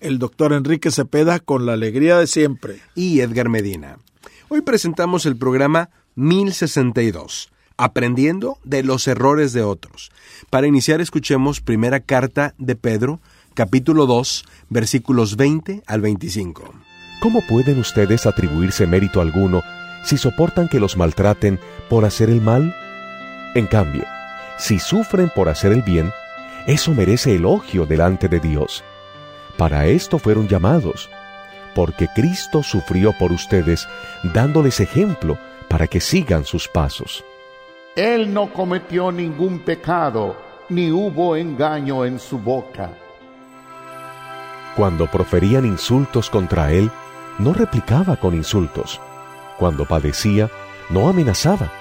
el doctor Enrique Cepeda con la alegría de siempre. y Edgar Medina. Hoy presentamos el programa 1062, Aprendiendo de los errores de otros. Para iniciar escuchemos primera carta de Pedro, capítulo 2, versículos 20 al 25. ¿Cómo pueden ustedes atribuirse mérito alguno si soportan que los maltraten por hacer el mal? En cambio, si sufren por hacer el bien, eso merece elogio delante de Dios. Para esto fueron llamados, porque Cristo sufrió por ustedes, dándoles ejemplo para que sigan sus pasos. Él no cometió ningún pecado, ni hubo engaño en su boca. Cuando proferían insultos contra él, no replicaba con insultos. Cuando padecía, no amenazaba,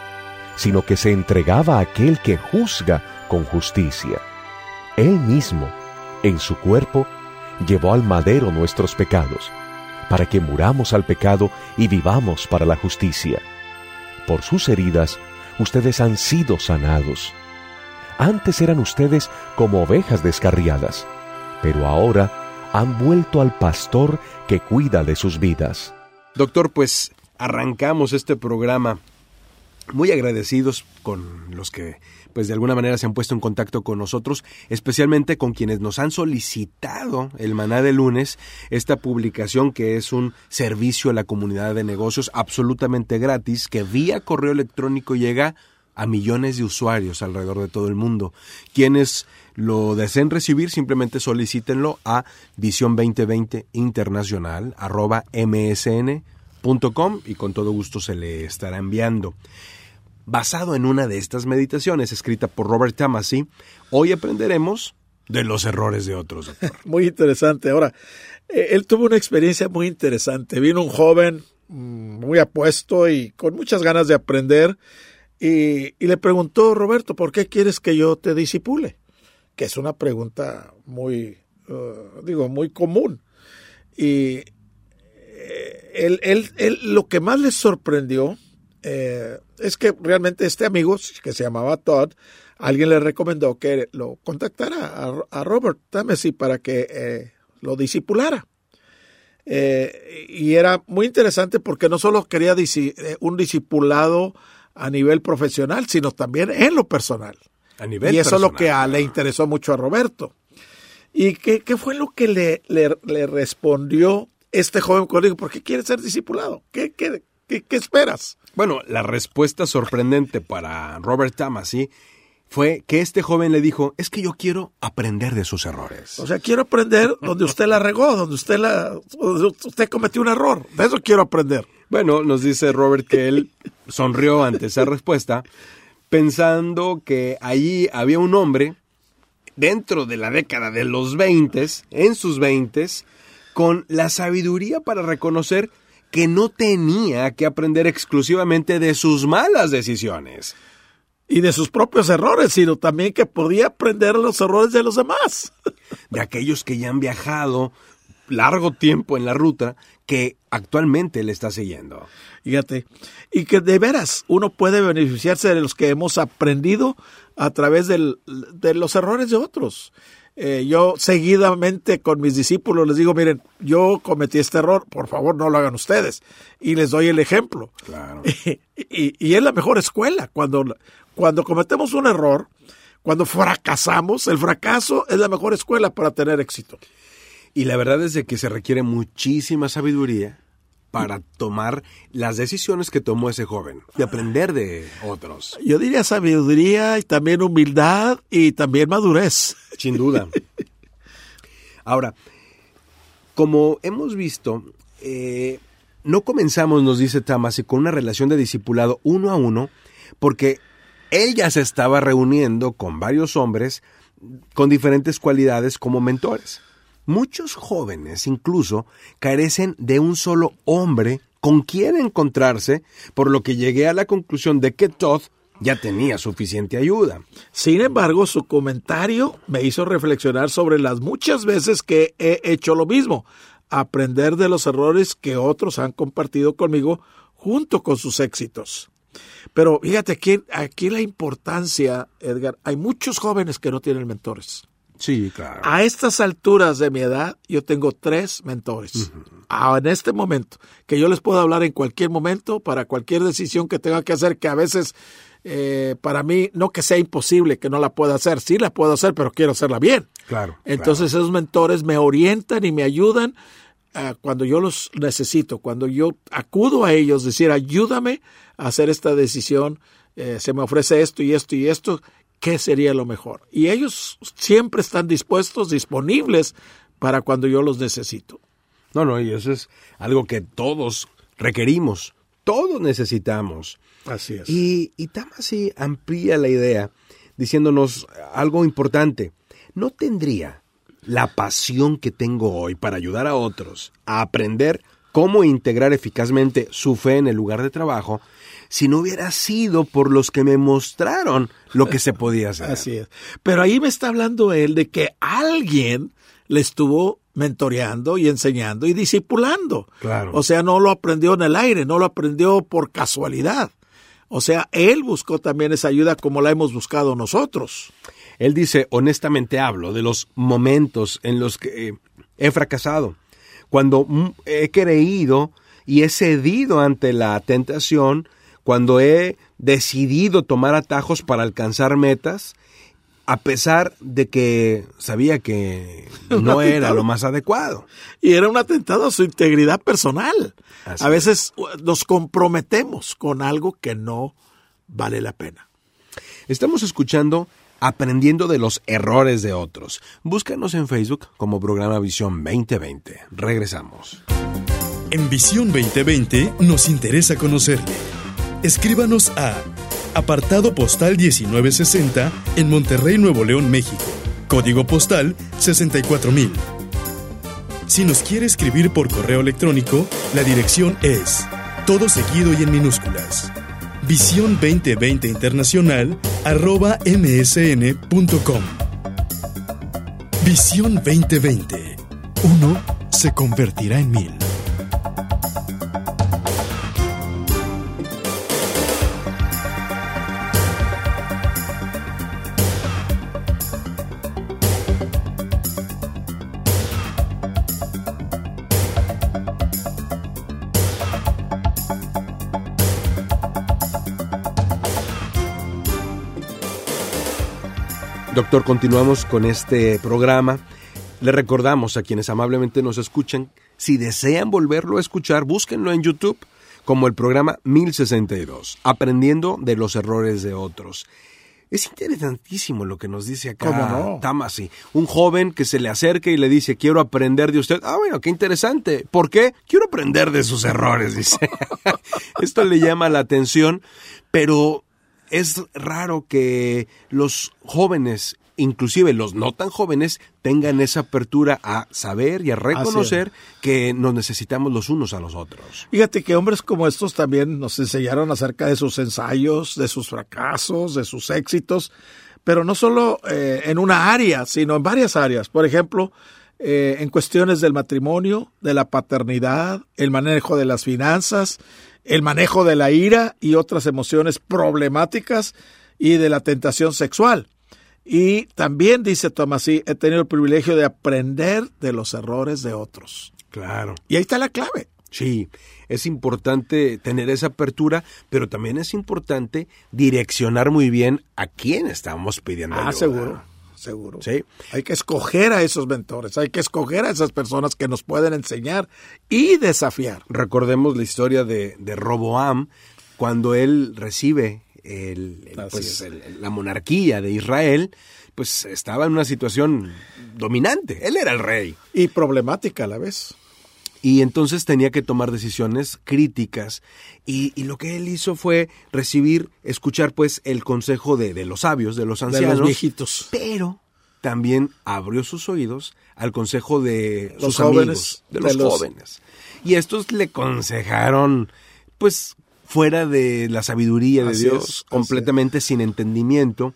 sino que se entregaba a aquel que juzga con justicia. Él mismo, en su cuerpo, llevó al madero nuestros pecados, para que muramos al pecado y vivamos para la justicia. Por sus heridas, ustedes han sido sanados. Antes eran ustedes como ovejas descarriadas, pero ahora han vuelto al pastor que cuida de sus vidas. Doctor, pues arrancamos este programa muy agradecidos con los que pues de alguna manera se han puesto en contacto con nosotros, especialmente con quienes nos han solicitado el maná de lunes, esta publicación que es un servicio a la comunidad de negocios absolutamente gratis, que vía correo electrónico llega a millones de usuarios alrededor de todo el mundo. Quienes lo deseen recibir, simplemente solicítenlo a visión 2020 internacional y con todo gusto se le estará enviando. Basado en una de estas meditaciones escrita por Robert Tamasi, hoy aprenderemos de los errores de otros. doctor. Muy interesante. Ahora, eh, él tuvo una experiencia muy interesante. Vino un joven mm, muy apuesto y con muchas ganas de aprender y, le preguntó, Roberto, ¿por qué quieres que yo te disipule? Que es una pregunta muy, uh, digo, muy común. Y eh, él, él, él, lo que más le sorprendió eh, es que realmente este amigo, que se llamaba Todd, alguien le recomendó que lo contactara a, a Robert Tamesi para que eh, lo disipulara. Eh, y era muy interesante porque no solo quería disi un discipulado a nivel profesional, sino también en lo personal. A nivel y eso personal, es lo que a- le interesó mucho a Roberto. ¿Y qué, qué fue lo que le, le, le respondió este joven colega? ¿Por qué quiere ser discipulado? ¿Qué, qué, qué, qué esperas? Bueno, la respuesta sorprendente para Robert Tamasi fue que este joven le dijo, es que yo quiero aprender de sus errores. O sea, quiero aprender donde usted la regó, donde usted la donde usted cometió un error. De eso quiero aprender. Bueno, nos dice Robert que él sonrió ante esa respuesta, pensando que allí había un hombre dentro de la década de los 20, en sus 20, con la sabiduría para reconocer que no tenía que aprender exclusivamente de sus malas decisiones. Y de sus propios errores, sino también que podía aprender los errores de los demás. de aquellos que ya han viajado largo tiempo en la ruta que actualmente le está siguiendo. Fíjate. Y que de veras uno puede beneficiarse de los que hemos aprendido a través del- de los errores de otros. Eh, yo seguidamente con mis discípulos les digo, miren, yo cometí este error, por favor no lo hagan ustedes. Y les doy el ejemplo. Claro. Y, y es la mejor escuela. Cuando, cuando cometemos un error, cuando fracasamos, el fracaso es la mejor escuela para tener éxito. Y la verdad es de que se requiere muchísima sabiduría para tomar las decisiones que tomó ese joven, de aprender de otros, Yo diría sabiduría y también humildad y también madurez. sin duda. Ahora, como hemos visto, eh, no comenzamos, nos dice Tamasi, con una relación de discipulado uno a uno, porque él ya se estaba reuniendo con varios hombres con diferentes cualidades como mentores. Muchos jóvenes incluso carecen de un solo hombre con quien encontrarse, por lo que llegué a la conclusión de que Todd ya tenía suficiente ayuda. Sin embargo, su comentario me hizo reflexionar sobre las muchas veces que he hecho lo mismo, aprender de los errores que otros han compartido conmigo junto con sus éxitos. Pero fíjate aquí, aquí la importancia, Edgar, hay muchos jóvenes que no tienen mentores. Sí, claro. A estas alturas de mi edad, yo tengo tres mentores. Ah, En este momento, que yo les puedo hablar en cualquier momento para cualquier decisión que tenga que hacer, que a veces eh, para mí, no que sea imposible que no la pueda hacer, sí la puedo hacer, pero quiero hacerla bien. Claro. Entonces esos mentores me orientan y me ayudan ah, cuando yo los necesito, cuando yo acudo a ellos, decir, ayúdame a hacer esta decisión, eh, se me ofrece esto y esto y esto, ¿qué sería lo mejor? Y ellos siempre están dispuestos, disponibles para cuando yo los necesito. No, no, y eso es algo que todos requerimos, todos necesitamos. Así es. Y, y Tamasi amplía la idea diciéndonos algo importante. No tendría la pasión que tengo hoy para ayudar a otros a aprender cómo integrar eficazmente su fe en el lugar de trabajo si no hubiera sido por los que me mostraron lo que se podía hacer. Así es. Pero ahí me está hablando él de que alguien le estuvo mentoreando y enseñando y discipulando. Claro. O sea, no lo aprendió en el aire, no lo aprendió por casualidad. O sea, él buscó también esa ayuda como la hemos buscado nosotros. Él dice, honestamente hablo de los momentos en los que eh, he fracasado, cuando mm, he creído y he cedido ante la tentación, cuando he decidido tomar atajos para alcanzar metas, a pesar de que sabía que no era lo más adecuado. Y era un atentado a su integridad personal. Así a veces uh, nos comprometemos con algo que no vale la pena. Estamos escuchando Aprendiendo de los errores de otros. Búscanos en Facebook como programa Visión 2020. Regresamos. En Visión 2020 nos interesa conocerle. Escríbanos a apartado postal 1960 en Monterrey, Nuevo León, México. Código postal 64000. Si nos quiere escribir por correo electrónico, la dirección es todo seguido y en minúsculas. Visión 2020 Internacional arroba msn.com. Visión 2020. Uno se convertirá en mil. Doctor, continuamos con este programa. Le recordamos a quienes amablemente nos escuchan, si desean volverlo a escuchar, búsquenlo en YouTube como el programa 1062, Aprendiendo de los errores de otros. Es interesantísimo lo que nos dice acá ¿Cómo no? Tamasi. Un joven que se le acerca y le dice, quiero aprender de usted. Ah, bueno, qué interesante. ¿Por qué? Quiero aprender de sus errores, dice. Esto le llama la atención, pero es raro que los jóvenes, inclusive los no tan jóvenes, tengan esa apertura a saber y a reconocer que nos necesitamos los unos a los otros. Fíjate que hombres como estos también nos enseñaron acerca de sus ensayos, de sus fracasos, de sus éxitos, pero no solo eh, en una área, sino en varias áreas. Por ejemplo, eh, en cuestiones del matrimonio, de la paternidad, el manejo de las finanzas, el manejo de la ira y otras emociones problemáticas y de la tentación sexual. Y también, dice Tomasí, he tenido el privilegio de aprender de los errores de otros. Claro. Y ahí está la clave. Sí, es importante tener esa apertura, pero también es importante direccionar muy bien a quién estamos pidiendo Ah, ayuda. seguro, seguro. Sí. Hay que escoger a esos mentores, hay que escoger a esas personas que nos pueden enseñar y desafiar. Recordemos la historia de, de Roboam, cuando él recibe el- pues, el- la monarquía de Israel, pues estaba en una situación dominante. Él era el rey. Y problemática a la vez. Y entonces tenía que tomar decisiones críticas. Y, y lo que él hizo fue recibir, escuchar pues el consejo de, de los sabios, de los De ancianos. los viejitos. Pero también abrió sus oídos al consejo de Los sus jóvenes, amigos, de de los, los- jóvenes. Y estos le aconsejaron, pues, fuera de la sabiduría de Así Dios, es, completamente sin entendimiento.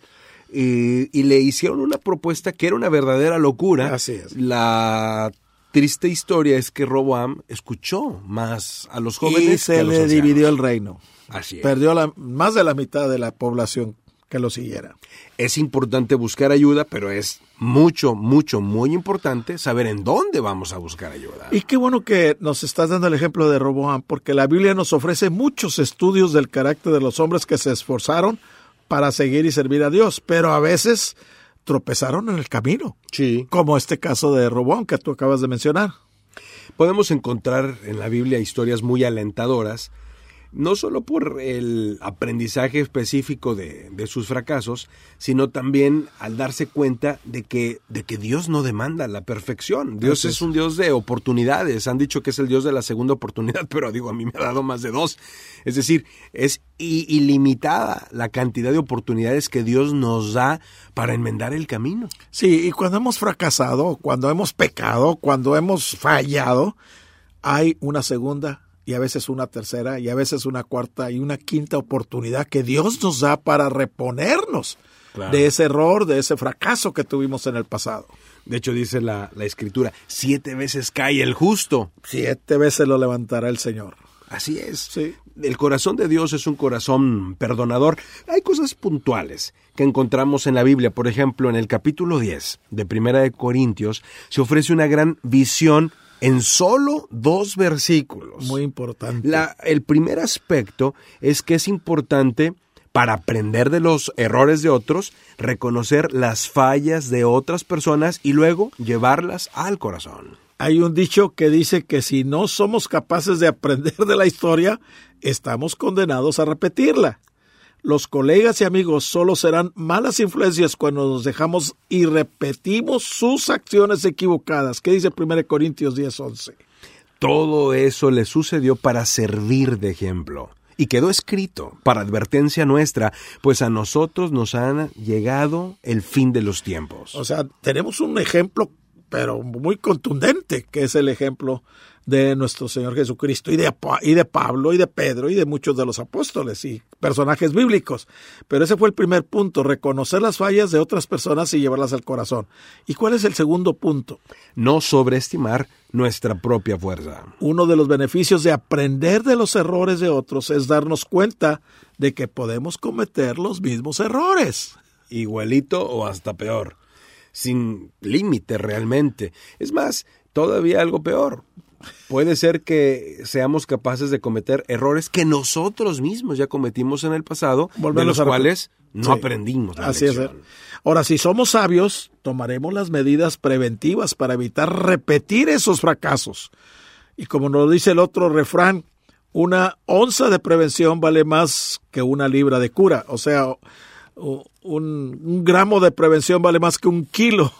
Y, y le hicieron una propuesta que era una verdadera locura. Así es. La triste historia es que Roboam escuchó más a los jóvenes. y que se a los le ancianos. dividió el reino. Así es. Perdió la, más de la mitad de la población que lo siguiera. Es importante buscar ayuda, pero es mucho, mucho, muy importante saber en dónde vamos a buscar ayuda. Y qué bueno que nos estás dando el ejemplo de Roboam, porque la Biblia nos ofrece muchos estudios del carácter de los hombres que se esforzaron para seguir y servir a Dios, pero a veces tropezaron en el camino, Sí. como este caso de Roboam que tú acabas de mencionar. Podemos encontrar en la Biblia historias muy alentadoras, no solo por el aprendizaje específico de, de sus fracasos, sino también al darse cuenta de que, de que Dios no demanda la perfección. Dios es un Dios de oportunidades. Han dicho que es el Dios de la segunda oportunidad, pero digo, a mí me ha dado más de dos. Es decir, es ilimitada la cantidad de oportunidades que Dios nos da para enmendar el camino. Sí, y cuando hemos fracasado, cuando hemos pecado, cuando hemos fallado, hay una segunda y a veces una tercera y a veces una cuarta y una quinta oportunidad que Dios nos da para reponernos Claro. de ese error, de ese fracaso que tuvimos en el pasado. De hecho, dice la, la escritura, siete veces cae el justo. Siete veces lo levantará el Señor. Así es. Sí. El corazón de Dios es un corazón perdonador. Hay cosas puntuales que encontramos en la Biblia. Por ejemplo, en el capítulo 10 de Primera de Corintios se ofrece una gran visión en solo dos versículos. Muy importante. La- el primer aspecto es que es importante para aprender de los errores de otros, reconocer las fallas de otras personas y luego llevarlas al corazón. Hay un dicho que dice que si no somos capaces de aprender de la historia, estamos condenados a repetirla. Los colegas y amigos solo serán malas influencias cuando nos dejamos y repetimos sus acciones equivocadas. ¿Qué dice 1 Corintios 10:11? Todo eso le sucedió para servir de ejemplo. Y quedó escrito para advertencia nuestra, pues a nosotros nos han llegado el fin de los tiempos. O sea, tenemos un ejemplo, pero muy contundente, que es el ejemplo de nuestro Señor Jesucristo y de, y de Pablo y de Pedro y de muchos de los apóstoles y personajes bíblicos. Pero ese fue el primer punto, reconocer las fallas de otras personas y llevarlas al corazón. ¿Y cuál es el segundo punto? No sobreestimar nuestra propia fuerza. Uno de los beneficios de aprender de los errores de otros es darnos cuenta de que podemos cometer los mismos errores. igualito o hasta peor, sin límite realmente. Es más, todavía algo peor. Puede ser que seamos capaces de cometer errores que nosotros mismos ya cometimos en el pasado, de los a cuales no Sí. aprendimos la Así es. lección. ¿eh? Ahora, si somos sabios, tomaremos las medidas preventivas para evitar repetir esos fracasos. Y como nos dice el otro refrán, una onza de prevención vale más que una libra de cura. O sea, un, un gramo de prevención vale más que un kilo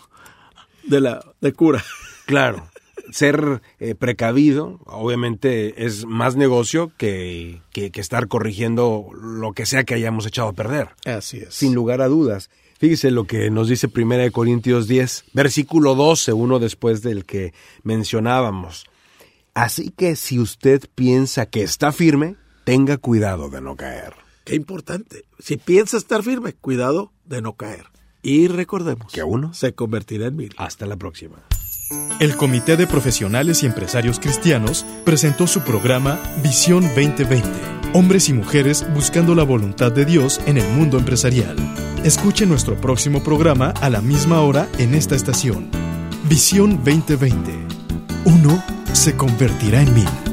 de, la, de cura. Claro, ser eh, precavido obviamente es más negocio que, que- que estar corrigiendo lo que sea que hayamos echado a perder. Así es. Sin lugar a dudas. Fíjese lo que nos dice 1 Corintios 10, versículo 12, uno después del que mencionábamos. Así que si usted piensa que está firme, tenga cuidado de no caer. Qué importante. Si piensa estar firme, cuidado de no caer. Y recordemos Que uno se convertirá en mil. Hasta la próxima. El Comité de Profesionales y Empresarios Cristianos presentó su programa Visión 2020. Hombres y mujeres buscando la voluntad de Dios en el mundo empresarial. Escuche nuestro próximo programa a la misma hora en esta estación. Visión 2020. Uno se convertirá en mil.